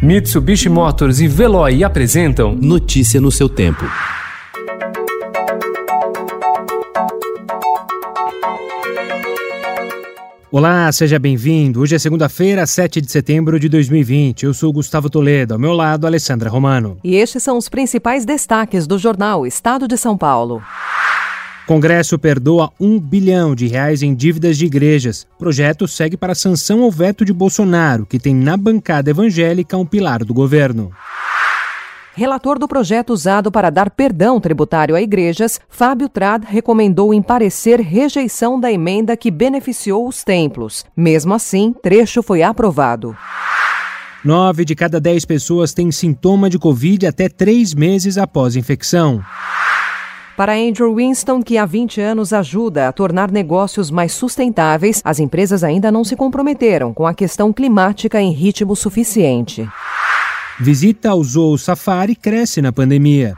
Mitsubishi Motors e Veloy apresentam Notícia no seu tempo. Olá, seja bem-vindo. Hoje é segunda-feira, 7 de setembro de 2020. Eu sou Gustavo Toledo, ao meu lado, Alessandra Romano. E estes são os principais destaques do jornal Estado de São Paulo. Congresso perdoa um bilhão de reais em dívidas de igrejas. Projeto segue para sanção ao veto de Bolsonaro, que tem na bancada evangélica um pilar do governo. Relator do projeto usado para dar perdão tributário a igrejas, Fábio Trad recomendou em parecer rejeição da emenda que beneficiou os templos. Mesmo assim, trecho foi aprovado. Nove de cada dez pessoas têm sintoma de Covid até três meses após infecção. Para Andrew Winston, que há 20 anos ajuda a tornar negócios mais sustentáveis, as empresas ainda não se comprometeram com a questão climática em ritmo suficiente. Visita ao Zoo Safari cresce na pandemia.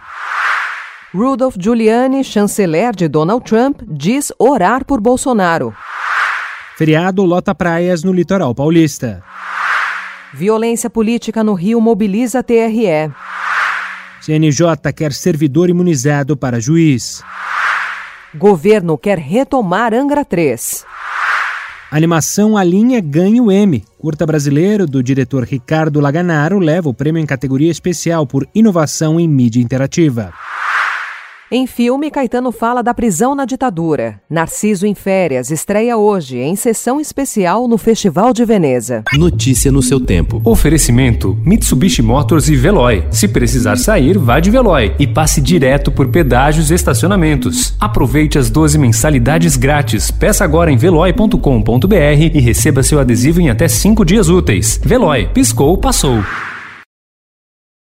Rudolph Giuliani, chanceler de Donald Trump, diz orar por Bolsonaro. Feriado lota praias no litoral paulista. Violência política no Rio mobiliza TRE. CNJ quer servidor imunizado para juiz. Governo quer retomar Angra 3. Animação A Linha ganha o M. Curta brasileiro do diretor Ricardo Laganaro leva o prêmio em categoria especial por inovação em mídia interativa. Em filme, Caetano fala da prisão na ditadura. Narciso em Férias estreia hoje em sessão especial no Festival de Veneza. Notícia no seu tempo. Oferecimento: Mitsubishi Motors e Veloy. Se precisar sair, vá de Veloy e passe direto por pedágios e estacionamentos. Aproveite as 12 mensalidades grátis. Peça agora em veloy.com.br e receba seu adesivo em até 5 dias úteis. Veloy, piscou, passou.